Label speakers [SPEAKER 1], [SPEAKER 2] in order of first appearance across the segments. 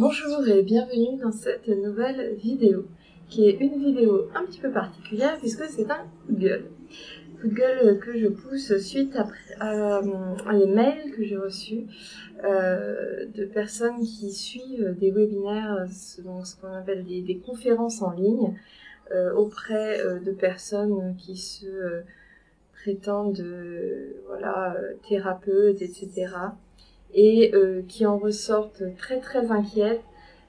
[SPEAKER 1] Bonjour et bienvenue dans cette nouvelle vidéo, qui est une vidéo un petit peu particulière puisque c'est un coup de que je pousse suite à, à, les mails que j'ai reçus euh, de personnes qui suivent des webinaires, donc ce qu'on appelle des, conférences en ligne, euh, auprès euh, de personnes qui se euh, prétendent voilà, thérapeutes, etc et euh, qui en ressortent très très inquiètes,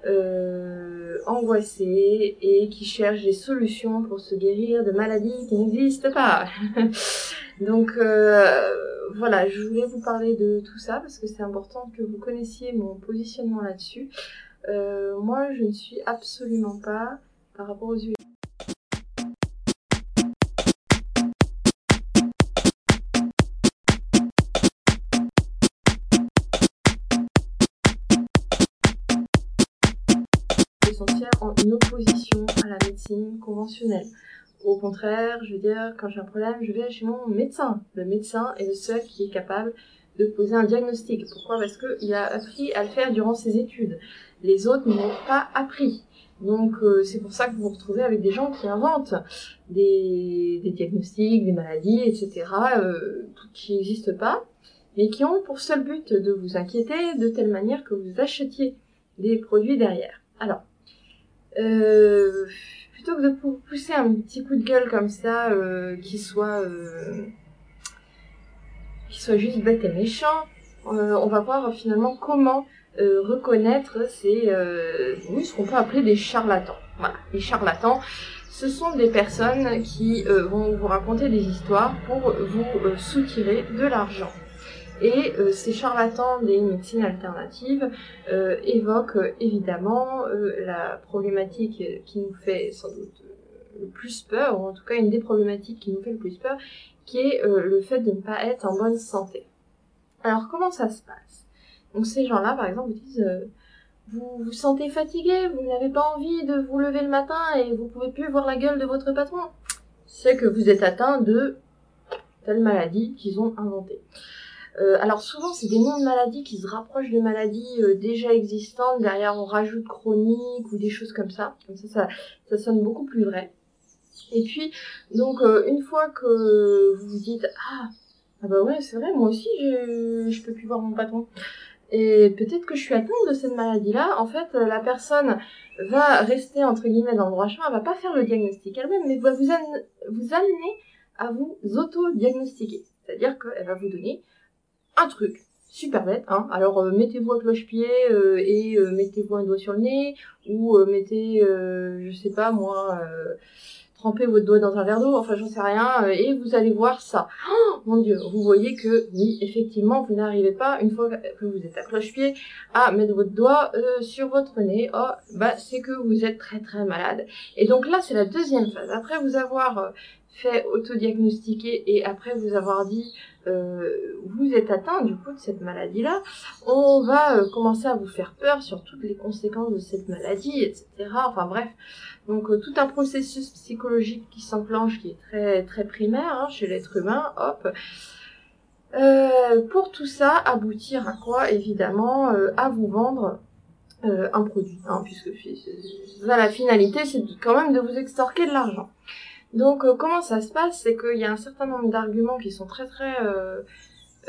[SPEAKER 1] euh, angoissées et qui cherchent des solutions pour se guérir de maladies qui n'existent pas. Donc euh, voilà, je voulais vous parler de tout ça parce que c'est important que vous connaissiez mon positionnement là-dessus. Euh, moi, je ne suis absolument pas par rapport aux huiles. En opposition à la médecine conventionnelle. Au contraire, je veux dire, quand j'ai un problème, je vais chez mon médecin. Le médecin est le seul qui est capable de poser un diagnostic. Pourquoi? Parce qu'il a appris à le faire durant ses études. Les autres n'ont pas appris. Donc euh, c'est pour ça que vous vous retrouvez avec des gens qui inventent des, des diagnostics, des maladies, etc., euh, qui n'existent pas, mais qui ont pour seul but de vous inquiéter de telle manière que vous achetiez des produits derrière. Alors, plutôt que de pousser un petit coup de gueule comme ça, euh, qui soit euh, qui soit juste bête et méchant, on va voir finalement comment reconnaître ces oui, ce qu'on peut appeler des charlatans. Voilà, les charlatans, ce sont des personnes qui vont vous raconter des histoires pour vous soutirer de l'argent. Et euh, ces charlatans des médecines alternatives euh, évoquent euh, évidemment la problématique qui nous fait sans doute le plus peur, ou en tout cas une des problématiques qui nous fait le plus peur, qui est le fait de ne pas être en bonne santé. Alors comment ça se passe? Donc ces gens-là, par exemple, disent vous vous sentez fatigué, vous n'avez pas envie de vous lever le matin et vous pouvez plus voir la gueule de votre patron. C'est que vous êtes atteint de telle maladie qu'ils ont inventée. Euh, alors souvent, c'est des noms de maladies qui se rapprochent de maladies euh, déjà existantes. Derrière, on rajoute chronique ou des choses comme ça. Comme ça, ça, sonne beaucoup plus vrai. Et puis, donc, euh, une fois que vous vous dites ah, ah bah ouais, c'est vrai, moi aussi, je, je peux plus voir mon patron. Et peut-être que je suis atteinte de cette maladie-là. En fait, la personne va rester entre guillemets dans le droit chemin. Elle va pas faire le diagnostic elle-même, mais va vous, vous amener à vous auto-diagnostiquer. C'est-à-dire qu'elle va vous donner un truc super bête. Hein. Alors euh, mettez-vous à cloche-pied euh, et euh, mettez-vous un doigt sur le nez ou mettez, je sais pas moi, trempez votre doigt dans un verre d'eau. Enfin j'en sais rien et vous allez voir ça. Oh, mon Dieu, vous voyez que oui effectivement vous n'arrivez pas une fois que vous êtes à cloche-pied à mettre votre doigt sur votre nez. Oh bah c'est que vous êtes très très malade. Et donc là c'est la deuxième phase. Après vous avoir fait autodiagnostiquer et après vous avoir dit euh, vous êtes atteint du coup de cette maladie-là, on va euh, commencer à vous faire peur sur toutes les conséquences de cette maladie, etc. Enfin bref, donc euh, tout un processus psychologique qui s'enclenche, qui est très très primaire hein, chez l'être humain, hop. pour tout ça, aboutir à quoi Évidemment, à vous vendre un produit, hein, puisque la finalité, c'est quand même de vous extorquer de l'argent. Donc euh, comment ça se passe? C'est qu'il y a un certain nombre d'arguments qui sont très très euh,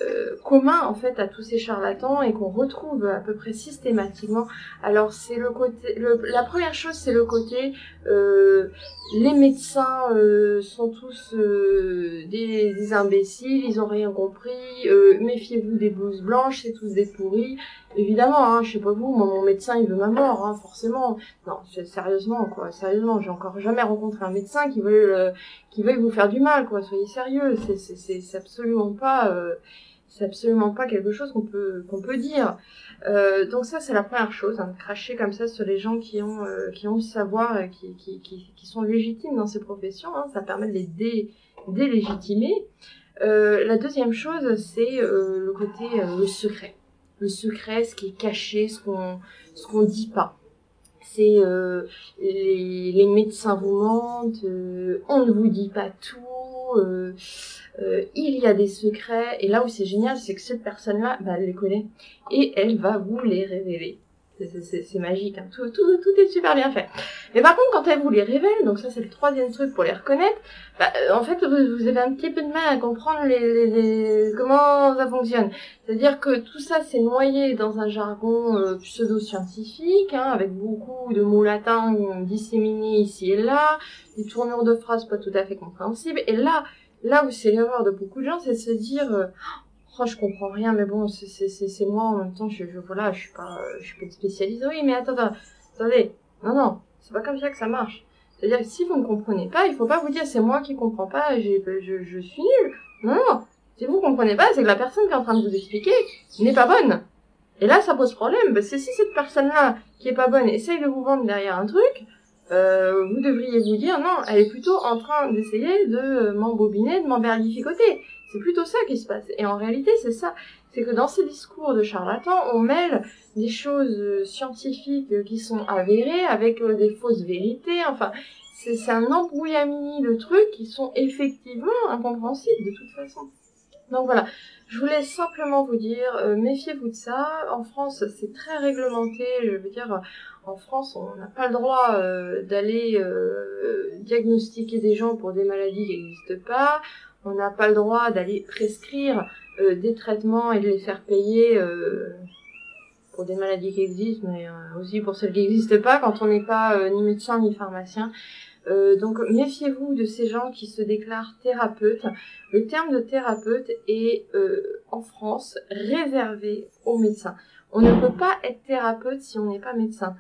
[SPEAKER 1] euh, en fait à tous ces charlatans et qu'on retrouve à peu près systématiquement. Alors c'est le côté, la première chose c'est le côté euh, les médecins sont tous des, des, imbéciles, ils ont rien compris. Méfiez-vous des blouses blanches, c'est tous des pourris. Évidemment, hein, je sais pas vous, mon médecin il veut ma mort, hein, forcément. Non, sérieusement quoi, sérieusement, j'ai encore jamais rencontré un médecin qui veut qui veuille vous faire du mal quoi. Soyez sérieux, c'est c'est absolument pas c'est absolument pas quelque chose qu'on peut qu'on peut dire. Euh, donc ça c'est la première chose, hein, de cracher comme ça sur les gens qui ont euh, qui ont le savoir qui, qui, qui, qui, sont légitimes dans ces professions. Hein, ça permet de les dé, délégitimer. Euh, la deuxième chose c'est euh, le côté euh, le secret, le secret, ce qui est caché, ce qu'on ce qu'on dit pas c'est euh, les, médecins vous mentent, euh, on ne vous dit pas tout, euh, il y a des secrets. Et là où c'est génial, c'est que cette personne-là, bah, elle les connaît et elle va vous les révéler. C'est magique, hein. tout, tout, tout est super bien fait. Mais par contre, quand elle vous les révèle, donc ça c'est le troisième truc pour les reconnaître, bah, euh, en fait vous, vous, avez un petit peu de mal à comprendre les, les, les comment ça fonctionne. C'est-à-dire que tout ça c'est noyé dans un jargon euh, pseudo-scientifique, hein, avec beaucoup de mots latins disséminés ici et là, des tournures de phrases pas tout à fait compréhensibles, et là, là où c'est l'erreur de beaucoup de gens, c'est de se dire... Euh, oh, je comprends rien, mais bon, c'est moi en même temps, je, je, voilà, je suis pas, je suis pas spécialisée. Oui, mais attends, attendez, non, non, c'est pas comme ça que ça marche. C'est-à-dire que si vous ne comprenez pas, il faut pas vous dire c'est moi qui comprends pas, je, je suis nul. Non, non, si vous comprenez pas, c'est que la personne qui est en train de vous expliquer n'est pas bonne. Et là, ça pose problème, parce que si cette personne-là, qui est pas bonne, essaye de vous vendre derrière un truc, euh, vous devriez vous dire non, elle est plutôt en train d'essayer de m'embobiner, de m'emberlificoter. C'est plutôt ça qui se passe. Et en réalité, c'est ça. C'est que dans ces discours de charlatans, on mêle des choses euh, scientifiques qui sont avérées avec euh, des fausses vérités. Enfin, c'est un embrouillamini de trucs qui sont effectivement incompréhensibles de toute façon. Donc voilà, je voulais simplement vous dire, euh, méfiez-vous de ça. En France, c'est très réglementé. Je veux dire, en France, on n'a pas le droit d'aller diagnostiquer des gens pour des maladies qui n'existent pas on n'a pas le droit d'aller prescrire euh, des traitements et de les faire payer euh, pour des maladies qui existent, mais euh, aussi pour celles qui n'existent pas quand on n'est pas ni médecin ni pharmacien. donc méfiez-vous de ces gens qui se déclarent thérapeutes. Le terme de thérapeute est en France réservé aux médecins. On ne peut pas être thérapeute si on n'est pas médecin.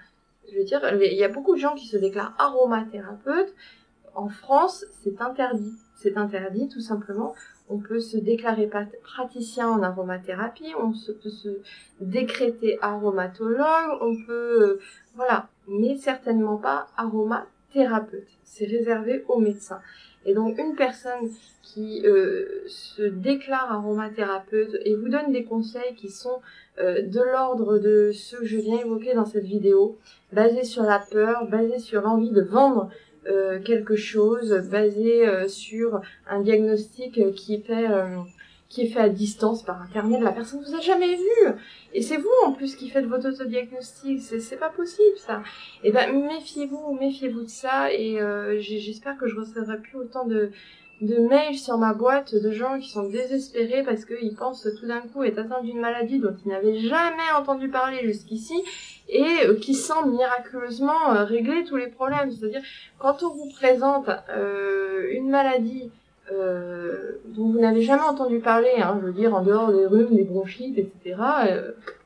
[SPEAKER 1] Je veux dire, il y a beaucoup de gens qui se déclarent aromathérapeutes. En France, c'est interdit c'est interdit tout simplement. On peut se déclarer praticien en aromathérapie, on peut se décréter aromatologue, on peut, euh, voilà, mais certainement pas aromathérapeute. C'est réservé aux médecins. Et donc une personne qui euh, se déclare aromathérapeute et vous donne des conseils qui sont euh, de l'ordre de ceux que je viens évoquer dans cette vidéo, basés sur la peur, basés sur l'envie de vendre euh, quelque chose basé euh, sur un diagnostic qui est fait euh, qui est fait à distance par internet, la personne vous a jamais vu. Et c'est vous en plus qui faites votre autodiagnostic, c'est c'est pas possible ça. Et eh ben méfiez-vous, méfiez-vous de ça et j'espère que je recevrai plus autant de de mails sur ma boîte de gens qui sont désespérés parce qu'ils pensent tout d'un coup être atteints d'une maladie dont ils n'avaient jamais entendu parler jusqu'ici et euh, qui semble miraculeusement euh, régler tous les problèmes. C'est-à-dire, quand on vous présente euh, une maladie dont vous n'avez jamais entendu parler, hein, je veux dire en dehors des rhumes, des bronchites, etc.,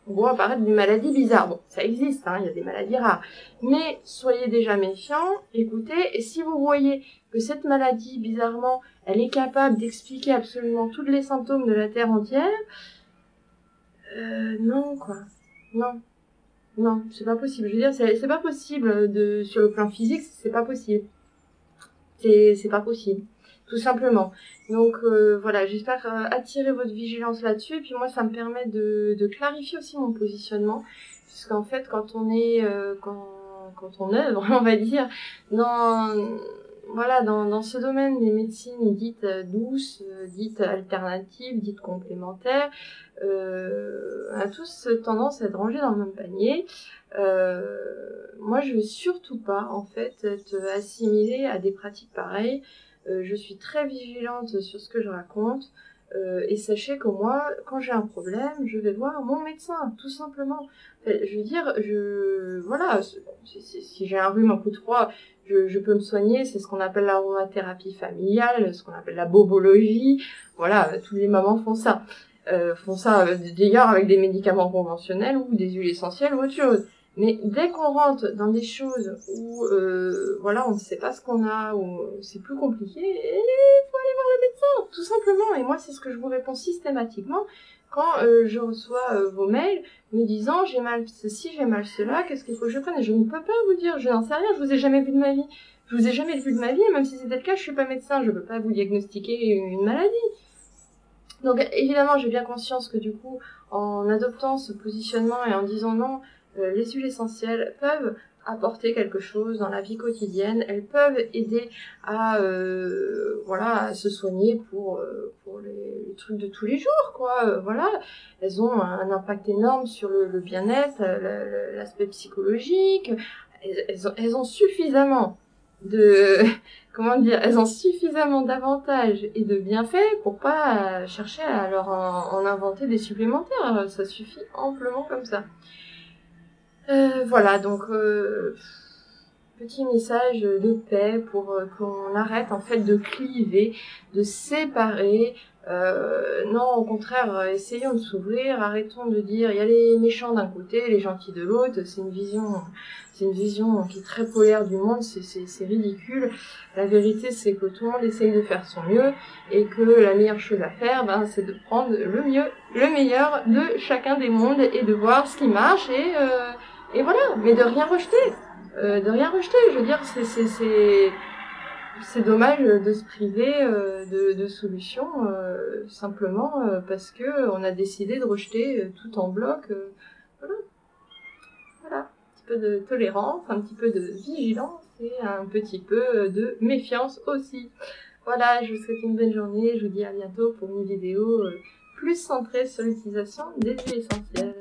[SPEAKER 1] voit apparaître des maladies bizarres. Bon, ça existe, hein, il y a des maladies rares. Mais soyez déjà méfiants, écoutez, et si vous voyez que cette maladie, bizarrement, elle est capable d'expliquer absolument tous les symptômes de la Terre entière, euh, non, quoi. Non. Non, c'est pas possible. Je veux dire, c'est pas possible de, sur le plan physique, c'est pas possible. C'est pas possible. Tout simplement. Donc euh, voilà, j'espère euh, attirer votre vigilance là-dessus. Et puis moi, ça me permet de, de clarifier aussi mon positionnement. Puisqu'en fait, quand on est, euh, quand, quand on œuvre, on va dire, dans, voilà, dans, dans ce domaine des médecines dites euh, douces, euh, dites alternatives, dites complémentaires, euh, on a tous tendance à être rangés dans le même panier. Euh, moi, je veux surtout pas, en fait, être assimilée à des pratiques pareilles. Je suis très vigilante sur ce que je raconte. et sachez que moi, quand j'ai un problème, je vais voir mon médecin, tout simplement. je veux dire, je voilà, si, si j'ai un rhume, un coup de froid, je, je peux me soigner, c'est ce qu'on appelle l'aromathérapie familiale, ce qu'on appelle la bobologie. Voilà, tous les mamans font ça. Euh, font ça euh, d'ailleurs avec des médicaments conventionnels ou des huiles essentielles ou autre chose. Mais dès qu'on rentre dans des choses où euh, voilà, on ne sait pas ce qu'on a, ou c'est plus compliqué, il faut aller voir le médecin, tout simplement. Et moi, c'est ce que je vous réponds systématiquement quand euh, je reçois euh, vos mails me disant j'ai mal ceci, j'ai mal cela, qu'est-ce qu'il faut que je prenne? Et je ne peux pas vous dire, je n'en sais rien, je vous ai jamais vu de ma vie. Je vous ai jamais vu de ma vie, même si c'était le cas, je suis pas médecin, je peux pas vous diagnostiquer une maladie. Donc évidemment, j'ai bien conscience que du coup, en adoptant ce positionnement et en disant non, les huiles essentielles peuvent apporter quelque chose dans la vie quotidienne. Elles peuvent aider à euh, voilà à se soigner pour euh, pour les, trucs de tous les jours quoi. Euh, voilà, elles ont un impact énorme sur le, bien-être, l'aspect psychologique. Elles, ont, elles ont suffisamment de comment dire, elles ont suffisamment d'avantages et de bienfaits pour pas chercher à leur en inventer des supplémentaires. Ça suffit amplement comme ça. Euh, voilà, donc euh, petit message de paix pour euh, qu'on arrête en fait de cliver, de séparer. non, au contraire, essayons de s'ouvrir, arrêtons de dire il y a les méchants d'un côté, les gentils de l'autre. C'est une vision, c'est une vision qui est très polaire du monde. C'est ridicule. La vérité, c'est que tout le monde essaye de faire son mieux et que la meilleure chose à faire, ben, c'est de prendre le mieux, le meilleur de chacun des mondes et de voir ce qui marche et et voilà, mais de rien rejeter, euh, de rien rejeter. Je veux dire, c'est c'est c'est c'est dommage de se priver euh, de, de solutions euh, simplement euh, parce que on a décidé de rejeter tout en bloc. voilà, voilà, un petit peu de tolérance, un petit peu de vigilance et un petit peu de méfiance aussi. Voilà, je vous souhaite une bonne journée. Je vous dis à bientôt pour une vidéo plus centrée sur l'utilisation des huiles essentielles.